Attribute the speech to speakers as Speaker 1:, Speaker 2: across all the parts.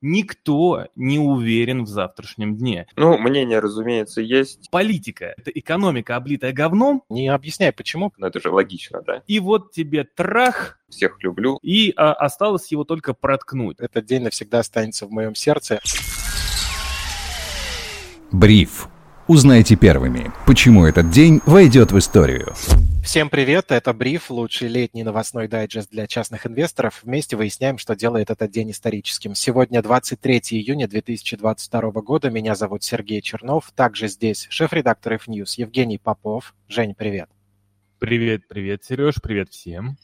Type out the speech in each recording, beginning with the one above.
Speaker 1: Никто не уверен в завтрашнем дне.
Speaker 2: Ну, мнение, разумеется, есть.
Speaker 1: Политика – это экономика, облитая говном.
Speaker 3: Не объясняй, почему.
Speaker 2: Но это же логично, да?
Speaker 1: И вот тебе трах.
Speaker 2: Всех люблю.
Speaker 1: И а, осталось его только проткнуть.
Speaker 3: Этот день навсегда останется в моем сердце.
Speaker 4: Бриф. Узнайте первыми, почему этот день войдет в историю.
Speaker 3: Всем привет, это Бриф, лучший летний новостной дайджест для частных инвесторов. Вместе выясняем, что делает этот день историческим. Сегодня 23 июня 2022 года. Меня зовут Сергей Чернов. Также здесь шеф-редактор F-News Евгений Попов. Жень, привет.
Speaker 1: Привет, привет, Сереж, привет всем.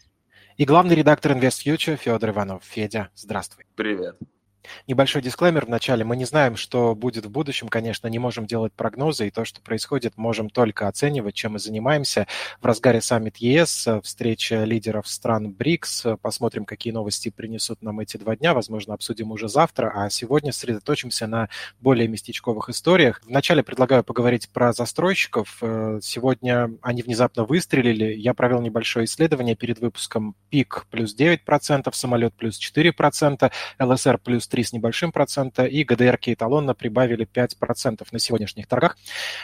Speaker 3: И главный редактор InvestFuture Федор Иванов. Федя, здравствуй.
Speaker 2: Привет.
Speaker 3: Небольшой дисклеймер в начале. Мы не знаем, что будет в будущем, конечно, не можем делать прогнозы, и то, что происходит, можем только оценивать, чем мы занимаемся. В разгаре саммит ЕС, встреча лидеров стран БРИКС. Посмотрим, какие новости принесут нам эти два дня. Возможно, обсудим уже завтра. А сегодня сосредоточимся на более местечковых историях. Вначале предлагаю поговорить про застройщиков. Сегодня они внезапно выстрелили. Я провел небольшое исследование перед выпуском. ПИК плюс 9%, самолет плюс 4%, ЛСР плюс 3 с небольшим процента, и ГДР эталонно прибавили 5% на сегодняшних торгах.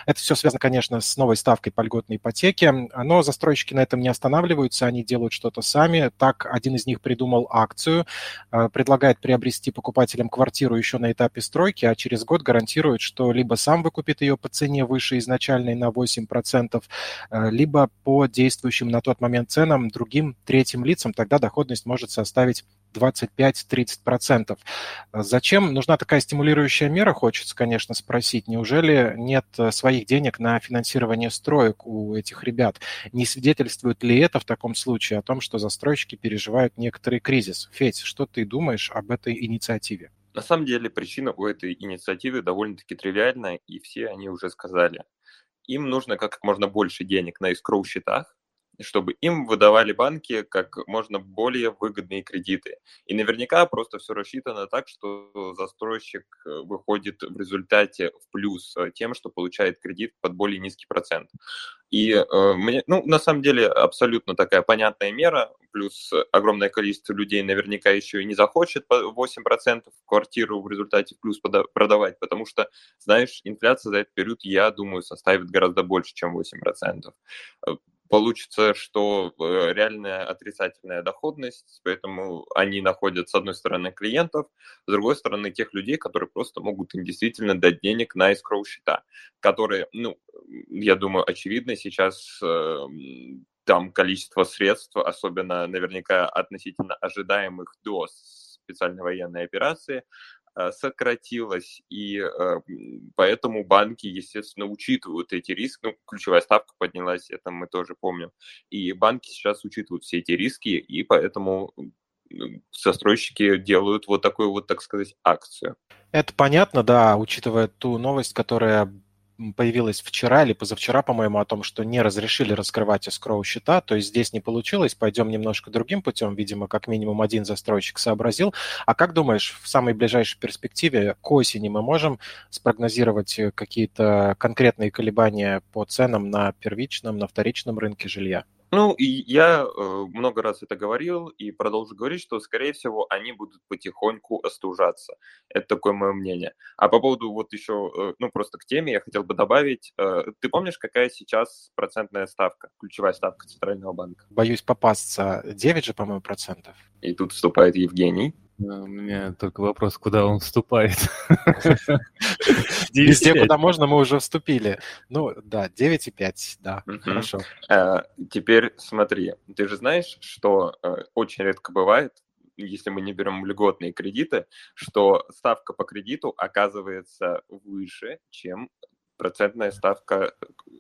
Speaker 3: Это все связано, конечно, с новой ставкой по льготной ипотеке, но застройщики на этом не останавливаются, они делают что-то сами. Так, один из них придумал акцию, э, предлагает приобрести покупателям квартиру еще на этапе стройки, а через год гарантирует, что либо сам выкупит ее по цене выше изначальной на 8%, э, либо по действующим на тот момент ценам другим третьим лицам, тогда доходность может составить 25-30%. Зачем нужна такая стимулирующая мера, хочется, конечно, спросить. Неужели нет э, своих денег на финансирование строек у этих ребят? Не свидетельствует ли это в таком случае о том, что застройщики переживают некоторый кризис? Федь, что ты думаешь об этой инициативе?
Speaker 2: На самом деле причина у этой инициативы довольно-таки тривиальная, и все они уже сказали. Им нужно как можно больше денег на искроу счетах, чтобы им выдавали банки как можно более выгодные кредиты. И наверняка просто все рассчитано так, что застройщик э, выходит в результате в плюс э, тем, что получает кредит под более низкий процент. И э, мне, ну, на самом деле, абсолютно такая понятная мера, плюс огромное количество людей наверняка еще и не захочет по 8% квартиру в результате в плюс продавать, потому что, знаешь, инфляция за этот период, я думаю, составит гораздо больше, чем 8% получится, что э, реальная отрицательная доходность, поэтому они находят, с одной стороны, клиентов, с другой стороны, тех людей, которые просто могут им действительно дать денег на escrow счета, которые, ну, я думаю, очевидно сейчас э, там количество средств, особенно наверняка относительно ожидаемых до специальной военной операции, сократилась, и э, поэтому банки, естественно, учитывают эти риски. Ну, ключевая ставка поднялась, это мы тоже помним. И банки сейчас учитывают все эти риски, и поэтому застройщики делают вот такую вот, так сказать, акцию.
Speaker 3: Это понятно, да, учитывая ту новость, которая появилась вчера или позавчера, по-моему, о том, что не разрешили раскрывать escrow счета, то есть здесь не получилось, пойдем немножко другим путем, видимо, как минимум один застройщик сообразил. А как думаешь, в самой ближайшей перспективе к осени мы можем спрогнозировать э, какие-то конкретные колебания по ценам на первичном, на вторичном рынке жилья?
Speaker 2: Ну, и я э, много раз это говорил и продолжу говорить, что, скорее всего, они будут потихоньку остужаться. Это такое мое мнение. А по поводу вот еще, э, ну, просто к теме я хотел бы добавить. Э, ты помнишь, какая сейчас процентная ставка, ключевая ставка Центрального банка?
Speaker 3: Боюсь попасться. 9 же, по-моему, процентов.
Speaker 2: И тут вступает Евгений.
Speaker 1: У меня только вопрос, куда он вступает.
Speaker 3: Везде, куда можно, мы уже вступили. Ну, да, 9,5, да, хорошо.
Speaker 2: Э, теперь смотри, ты же знаешь, что э, очень редко бывает, если мы не берем льготные кредиты, что ставка по кредиту оказывается выше, чем процентная ставка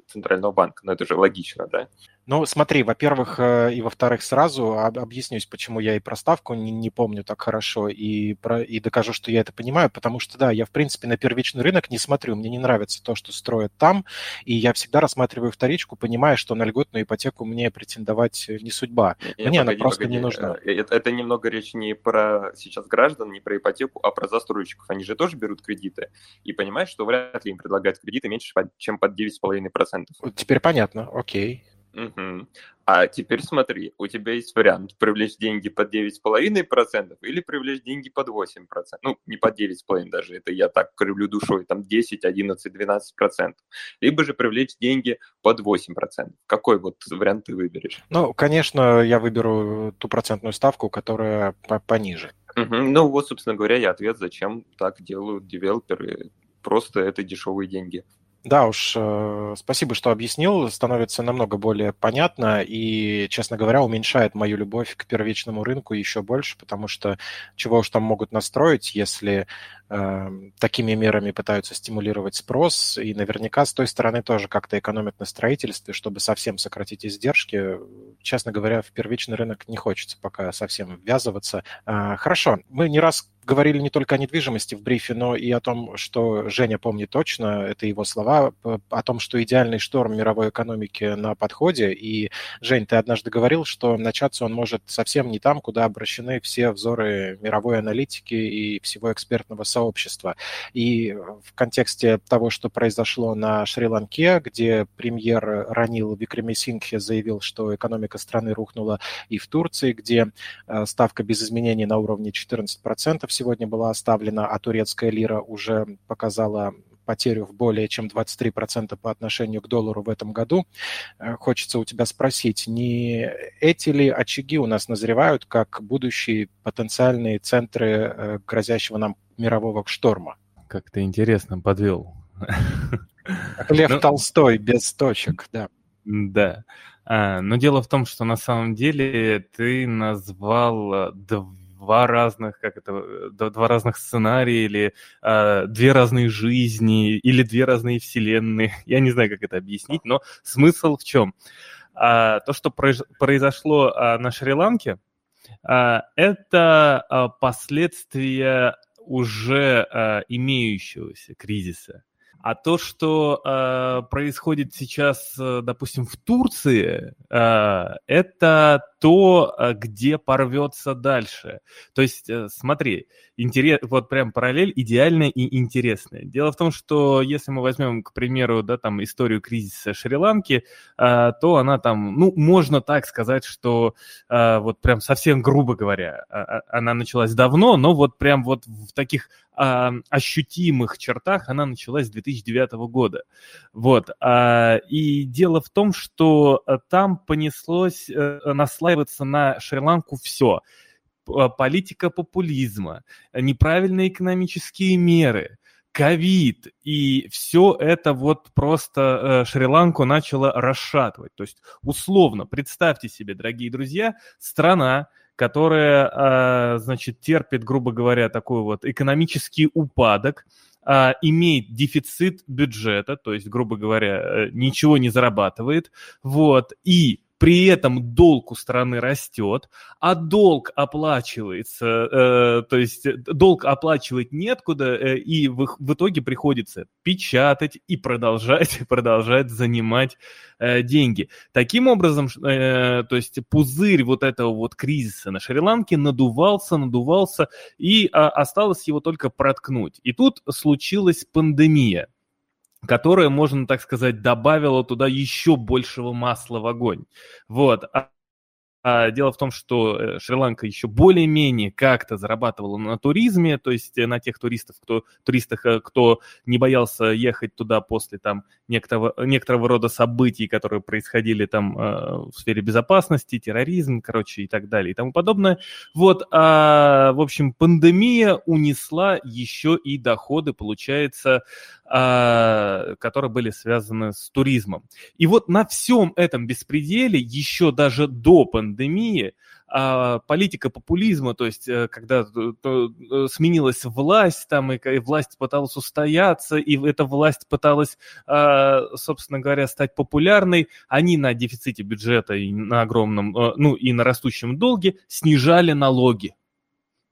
Speaker 2: Центрального банка. Ну, это же логично, да?
Speaker 3: Ну, смотри, во-первых, э, и во-вторых, сразу объяснюсь, почему я и про ставку не, не помню так хорошо, и, про, и докажу, что я это понимаю, потому что, да, я, в принципе, на первичный рынок не смотрю, мне не нравится то, что строят там, и я всегда рассматриваю вторичку, понимая, что на льготную ипотеку мне претендовать не судьба.
Speaker 2: Нет, мне погоди, она просто погоди. не нужна. Э, это, это немного речь не про сейчас граждан, не про ипотеку, а про застройщиков. Они же тоже берут кредиты, и понимают, что вряд ли им предлагают кредиты меньше, чем под 9,5%.
Speaker 3: Теперь понятно, окей.
Speaker 2: Мгм. А теперь смотри, у тебя есть вариант привлечь деньги под 9,5% или привлечь деньги под 8%. Ну, не под 9,5 даже, это я так кривлю душой, там 10, 11, 12%. Либо же привлечь деньги под 8%. Какой вот вариант ты выберешь?
Speaker 3: Ну, конечно, я выберу ту процентную ставку, которая по- пониже.
Speaker 2: Мгм. Ну вот, собственно говоря, и ответ, зачем так делают девелоперы. Просто это дешевые деньги.
Speaker 3: Да уж, э, спасибо, что объяснил. Становится намного более понятно и, честно говоря, уменьшает мою любовь к первичному рынку еще больше, потому что чего уж там могут настроить, если э, такими мерами пытаются стимулировать спрос, и наверняка с той стороны тоже как-то экономят на строительстве, чтобы совсем сократить издержки. Честно говоря, в первичный рынок не хочется пока совсем ввязываться. Э, хорошо, мы не раз говорили не только о недвижимости в брифе, но и о том, что Женя помнит точно, это его слова, о том, что идеальный шторм мировой экономики на подходе. И, Жень, ты однажды говорил, что начаться он может совсем не там, куда обращены все взоры мировой аналитики и всего экспертного сообщества. И в контексте того, что произошло на Шри-Ланке, где премьер Ранил Викремесингхе заявил, что экономика страны рухнула, и в Турции, где э, ставка без изменений на уровне 14%, сегодня была оставлена, а турецкая лира уже показала потерю в более чем 23% по отношению к доллару в этом году. Э, хочется у тебя спросить, не эти ли очаги у нас назревают как будущие потенциальные центры э, грозящего нам мирового шторма?
Speaker 1: Как ты интересно подвел.
Speaker 3: Лев ну, Толстой без точек, да.
Speaker 1: Да. А, но дело в том, что на самом деле ты назвал два разных, как это, два разных сценария или э, две разные жизни или две разные вселенные. Я не знаю, как это объяснить, но смысл в чем? А, то, что произошло а, на Шри-Ланке, а, это а, последствия уже а, имеющегося кризиса. А то, что э, происходит сейчас, э, допустим, в Турции, э, это то, э, где порвется дальше. То есть, э, смотри, интерес, вот прям параллель идеальная и интересная. Дело в том, что если мы возьмем, к примеру, да, там историю кризиса Шри-Ланки, э, то она там, ну, можно так сказать, что вот прям совсем грубо говоря, э, она началась давно, но вот прям вот в таких э, ощутимых чертах она началась с 2009 года. Вот. И дело в том, что там понеслось э, наслаиваться на Шри-Ланку все. Политика популизма, неправильные экономические меры, ковид, и все это вот просто э, Шри-Ланку начало расшатывать. То есть, условно, представьте себе, дорогие друзья, страна, которая, а, значит, терпит, грубо говоря, такой вот экономический упадок, а, имеет дефицит бюджета, то есть, грубо говоря, э, ничего не зарабатывает, вот, и при этом долг у страны растет, а долг оплачивается, э, то есть долг оплачивать неоткуда, э, и в, итоге приходится печатать и продолжать, продолжать занимать э, деньги. Таким образом, то есть пузырь вот этого вот кризиса на Шри-Ланке надувался, надувался, и э, осталось его только проткнуть. И тут случилась пандемия которая, можно так сказать, добавила туда еще большего масла в огонь. Вот. А а дело в том, что э, Шри-Ланка еще более-менее как-то зарабатывала на туризме, то есть э, на тех туристов, кто, туристах, э, кто не боялся ехать туда после там некоторого, некоторого рода событий, которые происходили там в сфере безопасности, терроризм, короче, и так далее и тому подобное. Вот, а, в общем, пандемия унесла еще и доходы, получается, а, которые были связаны с туризмом. И вот на всем этом беспределе, еще даже до пандемии, а, политика популизма, то есть э, когда э, сменилась власть, там и власть пыталась устояться, и эта власть пыталась, а, собственно говоря, стать популярной, они на дефиците бюджета и на огромном, э, ну и на растущем долге снижали налоги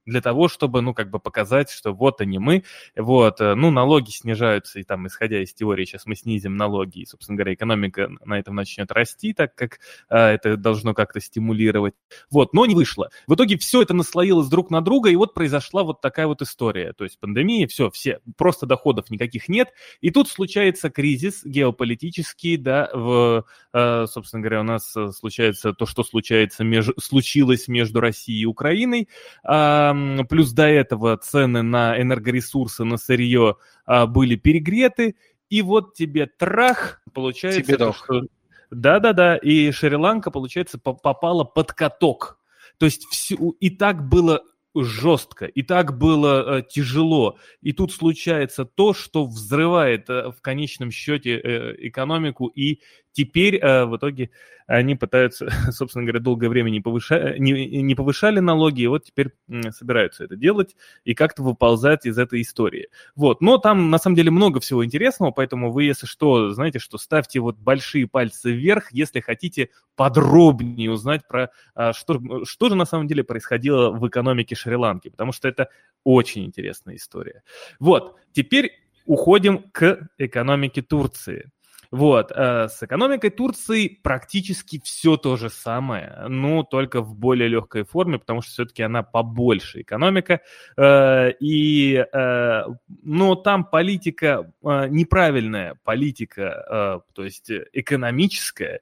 Speaker 1: для того, чтобы, ну, как бы показать, что вот они мы, вот, э, ну, налоги снижаются, и там, исходя из теории, сейчас мы снизим налоги, и, собственно говоря, экономика на этом начнет расти, так как а, это должно как-то стимулировать. Вот, но не вышло. В итоге все это наслоилось друг на друга, и вот произошла вот такая вот история. То есть пандемия, все, все, просто доходов никаких нет, и тут случается кризис геополитический, да, в, а, собственно говоря, у нас э, случается то, что случается меж, случилось между Россией и Украиной, а, плюс до этого цены на энергоресурсы, на сырье а, были перегреты, и вот тебе трах, получается, тебе то, что... Да-да-да, и Шри-Ланка, получается, попала под каток. То есть все, и так было жестко, и так было э, тяжело. И тут случается то, что взрывает э, в конечном счете э, экономику и Теперь э, в итоге они пытаются, собственно говоря, долгое время не, повыша... не, не повышали налоги, и вот теперь собираются это делать и как-то выползать из этой истории. Вот. Но там на самом деле много всего интересного, поэтому вы, если что, знаете, что ставьте вот большие пальцы вверх, если хотите подробнее узнать про а, что, что же на самом деле происходило в экономике Шри-Ланки, потому что это очень интересная история. Вот. Теперь уходим к экономике Турции. Вот, э, с экономикой Турции практически все то же самое, но только в более легкой форме, потому что все-таки она побольше экономика, э, и, э, но там политика неправильная, политика, то есть экономическая,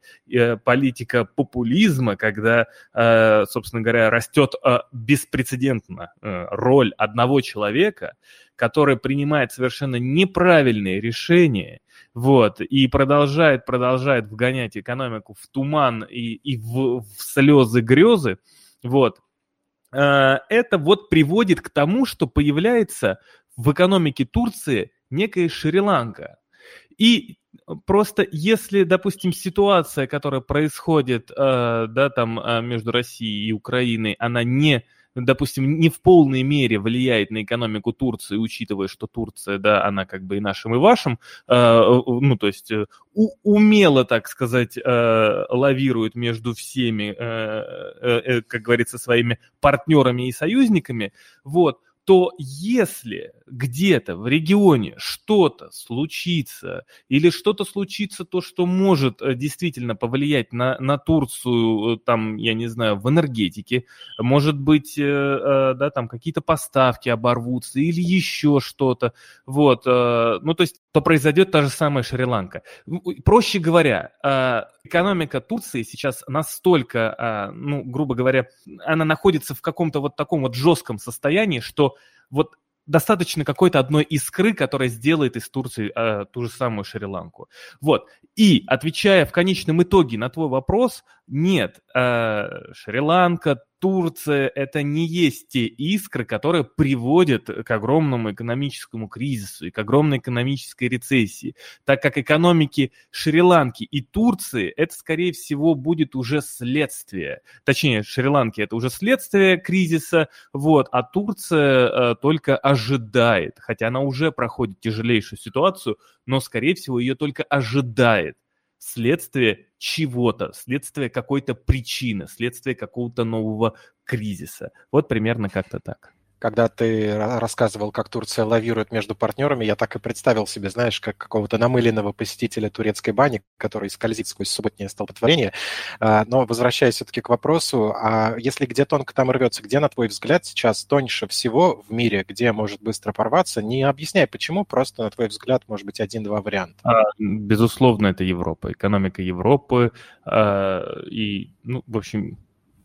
Speaker 1: политика популизма, когда, собственно говоря, растет беспрецедентно роль одного человека, который принимает совершенно неправильные решения, вот, и продолжает, продолжает вгонять экономику в туман и, и в, в слезы грезы, вот, э, это вот приводит к тому, что появляется в экономике Турции некая Шри-Ланка. И просто если, допустим, ситуация, которая происходит, э, да, там э, между Россией и Украиной, она не допустим, не в полной мере влияет на экономику Турции, учитывая, что Турция, да, она как бы и нашим, и вашим, э, ну, то есть э, умело, так сказать, э, лавирует между всеми, как говорится, своими партнерами и союзниками, вот, то если где-то в регионе что-то случится, или что-то случится, то, что может э, действительно повлиять на, на Турцию, э, там, я не знаю, в энергетике, может быть, э, да, там какие-то поставки оборвутся или еще что-то, вот, ну, то есть, то произойдет та же самая Шри-Ланка. Проще говоря, экономика Турции сейчас настолько, ну, грубо говоря, она находится в каком-то вот таком вот жестком состоянии, что вот достаточно какой-то одной искры, которая сделает из Турции э, ту же самую Шри-Ланку. Вот. И отвечая в конечном итоге на твой вопрос, нет, э, Шри-Ланка, Турция – это не есть те искры, которые приводят к огромному экономическому кризису и к огромной экономической рецессии, так как экономики Шри-Ланки и Турции – это, скорее всего, будет уже следствие. Точнее, Шри-Ланки – это уже следствие кризиса, вот, а Турция э, только ожидает, хотя она уже проходит тяжелейшую ситуацию, но, скорее всего, ее только ожидает следствие чего-то, следствие какой-то причины, следствие какого-то нового кризиса. Вот примерно как-то так
Speaker 3: когда ты рассказывал, как Турция лавирует между партнерами, я так и представил себе, знаешь, как какого-то намыленного посетителя турецкой бани, который скользит сквозь субботнее столпотворение. А, но возвращаясь все-таки к вопросу, а если где тонко там рвется, где, на твой взгляд, сейчас тоньше всего в мире, где может быстро порваться, не объясняй почему, просто, на твой взгляд, может быть, один-два варианта. А,
Speaker 1: безусловно, это Европа, экономика Европы. А, и, ну, в общем,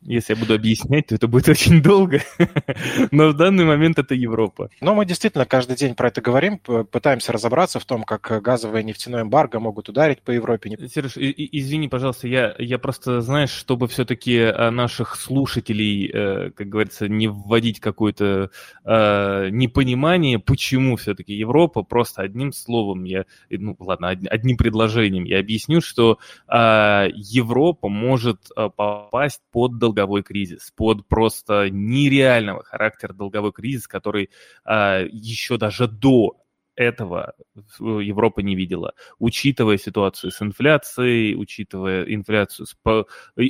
Speaker 1: если я буду объяснять, то это будет очень долго. Но в данный момент это Европа.
Speaker 3: Но мы действительно каждый день про это говорим, пытаемся разобраться в том, как газовое и нефтяное эмбарго могут ударить по Европе.
Speaker 1: Сереж, извини, пожалуйста, я, я просто, знаешь, чтобы все-таки э, наших слушателей, э, как говорится, не вводить какое-то э, непонимание, почему все-таки Европа, просто одним словом, я, ну ладно, одним предложением я объясню, что Европа может попасть под долговой кризис, под просто нереального характера долговой кризис, который а, еще даже до этого Европа не видела, учитывая ситуацию с инфляцией, учитывая инфляцию, с,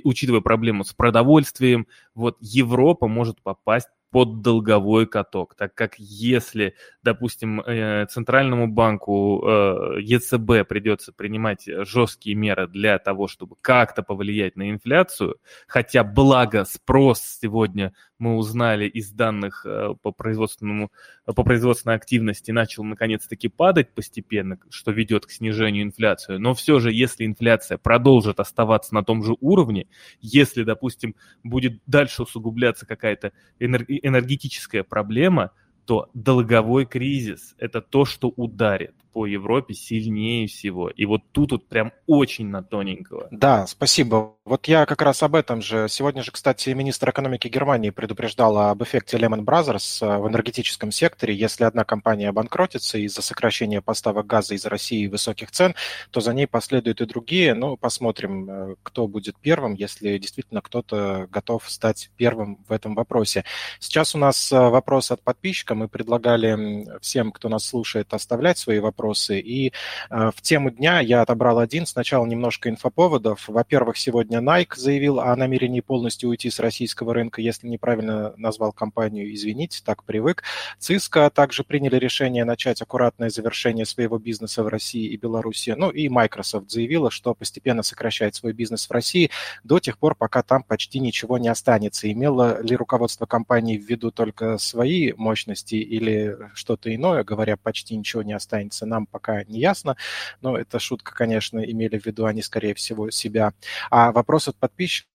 Speaker 1: учитывая проблему с продовольствием, вот Европа может попасть под долговой каток, так как если, допустим, э, Центральному банку э, ЕЦБ придется принимать жесткие меры для того, чтобы как-то повлиять на инфляцию, хотя благо спрос сегодня мы узнали из данных э, по, производственному, по производственной активности начал наконец-таки падать постепенно, что ведет к снижению инфляции. Но все же, если инфляция продолжит оставаться на том же уровне, если, допустим, будет дальше усугубляться какая-то энергетическая проблема, то долговой кризис – это то, что ударит по Европе сильнее всего. И вот тут вот прям очень на тоненького.
Speaker 3: Да, спасибо. Вот я как раз об этом же. Сегодня же, кстати, министр экономики Германии предупреждал об эффекте Lehman Brothers э, в энергетическом секторе. Если одна компания обанкротится из-за сокращения поставок газа из России и высоких цен, то за ней последуют и другие. Ну, посмотрим, э, кто будет первым, если действительно кто-то готов стать первым в этом вопросе. Сейчас у нас э, вопрос от подписчика. Мы предлагали всем, кто нас слушает, оставлять свои вопросы. И в тему дня я отобрал один. Сначала немножко инфоповодов. Во-первых, сегодня Сегодня Nike заявил о намерении полностью уйти с российского рынка. Если неправильно назвал компанию, извините, так привык. Cisco также приняли решение начать аккуратное завершение своего бизнеса в России и Беларуси. Ну и Microsoft заявила, что постепенно сокращает свой бизнес в России до тех пор, пока там почти ничего не останется. Имело ли руководство компании в виду только свои мощности или что-то иное, говоря, почти ничего не останется, нам пока не ясно. Но это шутка, конечно, имели в виду они, скорее всего, себя. А вопрос от подписчика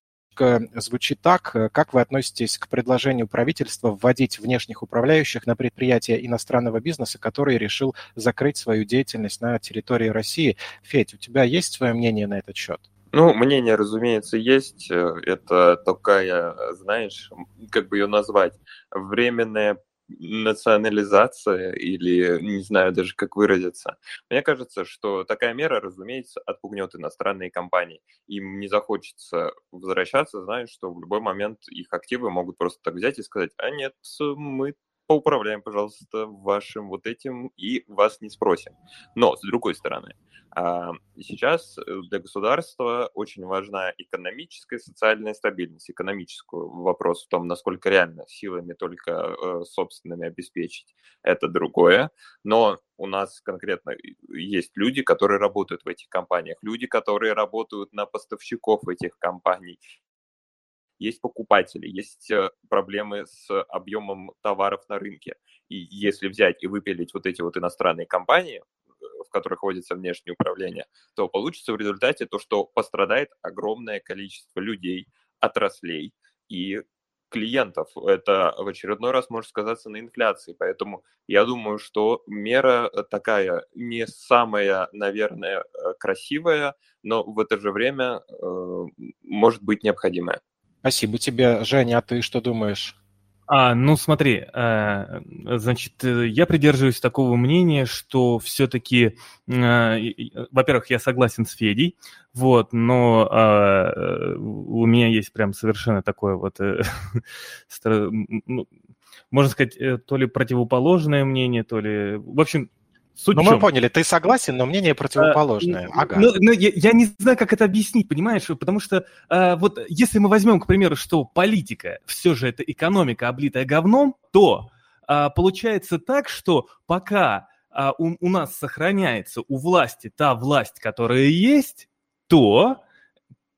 Speaker 3: звучит так. Как вы относитесь к предложению правительства вводить внешних управляющих на предприятия иностранного бизнеса, который решил закрыть свою деятельность на территории России? Федь, у тебя есть свое мнение на этот счет?
Speaker 2: Ну, мнение, разумеется, есть. Это такая, знаешь, как бы ее назвать, временная национализация или не знаю даже как выразиться. Мне кажется, что такая мера, разумеется, отпугнет иностранные компании. Им не захочется возвращаться, зная, что в любой момент их активы могут просто так взять и сказать, а нет, мы поуправляем, пожалуйста, вашим вот этим и вас не спросим. Но, с другой стороны, сейчас э, для государства очень важна экономическая и социальная стабильность. Экономическую вопрос в том, насколько реально силами только э, собственными обеспечить, это другое. Но у нас конкретно есть люди, которые работают в этих компаниях, люди, которые работают на поставщиков этих компаний, есть покупатели, есть э, проблемы с объемом товаров на рынке. И если взять и выпилить вот эти вот иностранные компании, э, в которых вводится внешнее управление, то получится в результате то, что пострадает огромное количество людей, отраслей и клиентов. Это в очередной раз может сказаться на инфляции. Поэтому я думаю, что мера э, такая не самая, наверное, красивая, но в это же время э, может быть необходимая.
Speaker 3: Спасибо тебе, Женя. А ты что думаешь?
Speaker 1: А, ну смотри, э, значит, э, я придерживаюсь такого мнения, что все-таки, э, во-первых, я согласен с Федей, вот, но а, у меня есть прям совершенно такое вот, ну, можно сказать, то ли противоположное мнение, то ли, в общем,
Speaker 3: Суть ну, мы поняли, ты согласен, но мнение противоположное.
Speaker 1: А, ага. Ну, ну, я, я не знаю, как это объяснить, понимаешь? Потому что а, вот если мы возьмем, к примеру, что политика все же это экономика, облитая говном, то а, получается так, что пока а, у, у нас сохраняется у власти та власть, которая есть, то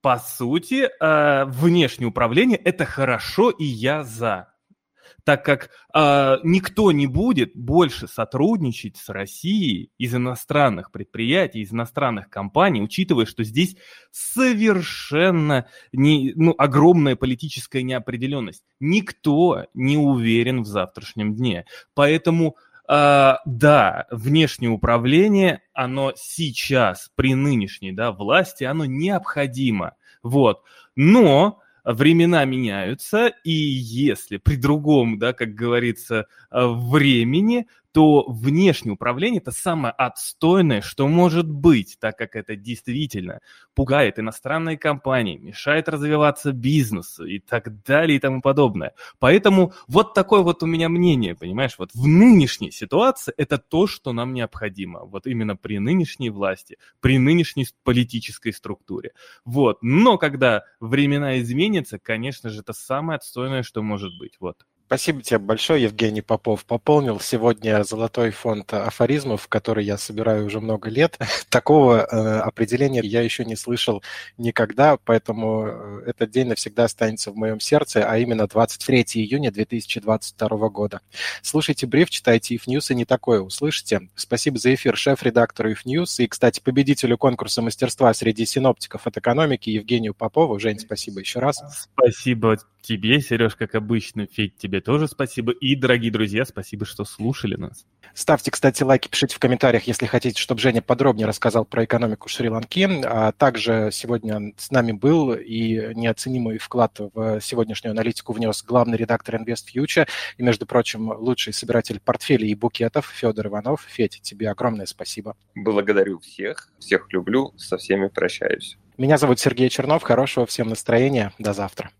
Speaker 1: по сути, а, внешнее управление это хорошо, и я за так как э, никто не будет больше сотрудничать с Россией из иностранных предприятий, из иностранных компаний, учитывая, что здесь совершенно не, ну, огромная политическая неопределенность. Никто не уверен в завтрашнем дне. Поэтому Uh, да, внешнее управление, оно сейчас при нынешней да, власти, оно необходимо. Вот. Но времена меняются, и если при другом, да, как говорится, э, времени, то внешнее управление – это самое отстойное, что может быть, так как это действительно пугает иностранные компании, мешает развиваться бизнесу и так далее и тому подобное. Поэтому вот такое вот у меня мнение, понимаешь, вот в нынешней ситуации это то, что нам необходимо, вот именно при нынешней власти, при нынешней политической структуре. Вот, но когда времена изменятся, конечно же, это самое отстойное, что может быть, вот.
Speaker 3: Спасибо тебе большое, Евгений Попов. Пополнил сегодня золотой фонд афоризмов, который я собираю уже много лет. Такого э, определения я еще не слышал никогда, поэтому э, этот день навсегда останется в моем сердце, а именно 23 июня 2022 года. Слушайте бриф, читайте If News и не такое услышите. Спасибо за эфир шеф-редактору If News и, кстати, победителю конкурса мастерства среди синоптиков от экономики Евгению Попову. Жень, спасибо еще раз.
Speaker 1: Спасибо тебе, Сереж, как обычно. Федь, тебе тоже спасибо. И, дорогие друзья, спасибо, что слушали нас.
Speaker 3: Ставьте, кстати, лайки, пишите в комментариях, если хотите, чтобы Женя подробнее рассказал про экономику Шри-Ланки. А также сегодня с нами был и неоценимый вклад в сегодняшнюю аналитику внес главный редактор Invest Future и, между прочим, лучший собиратель портфелей и букетов Федор Иванов. Федь, тебе огромное спасибо.
Speaker 2: Благодарю всех, всех люблю, со всеми прощаюсь.
Speaker 3: Меня зовут Сергей Чернов. Хорошего всем настроения. До завтра.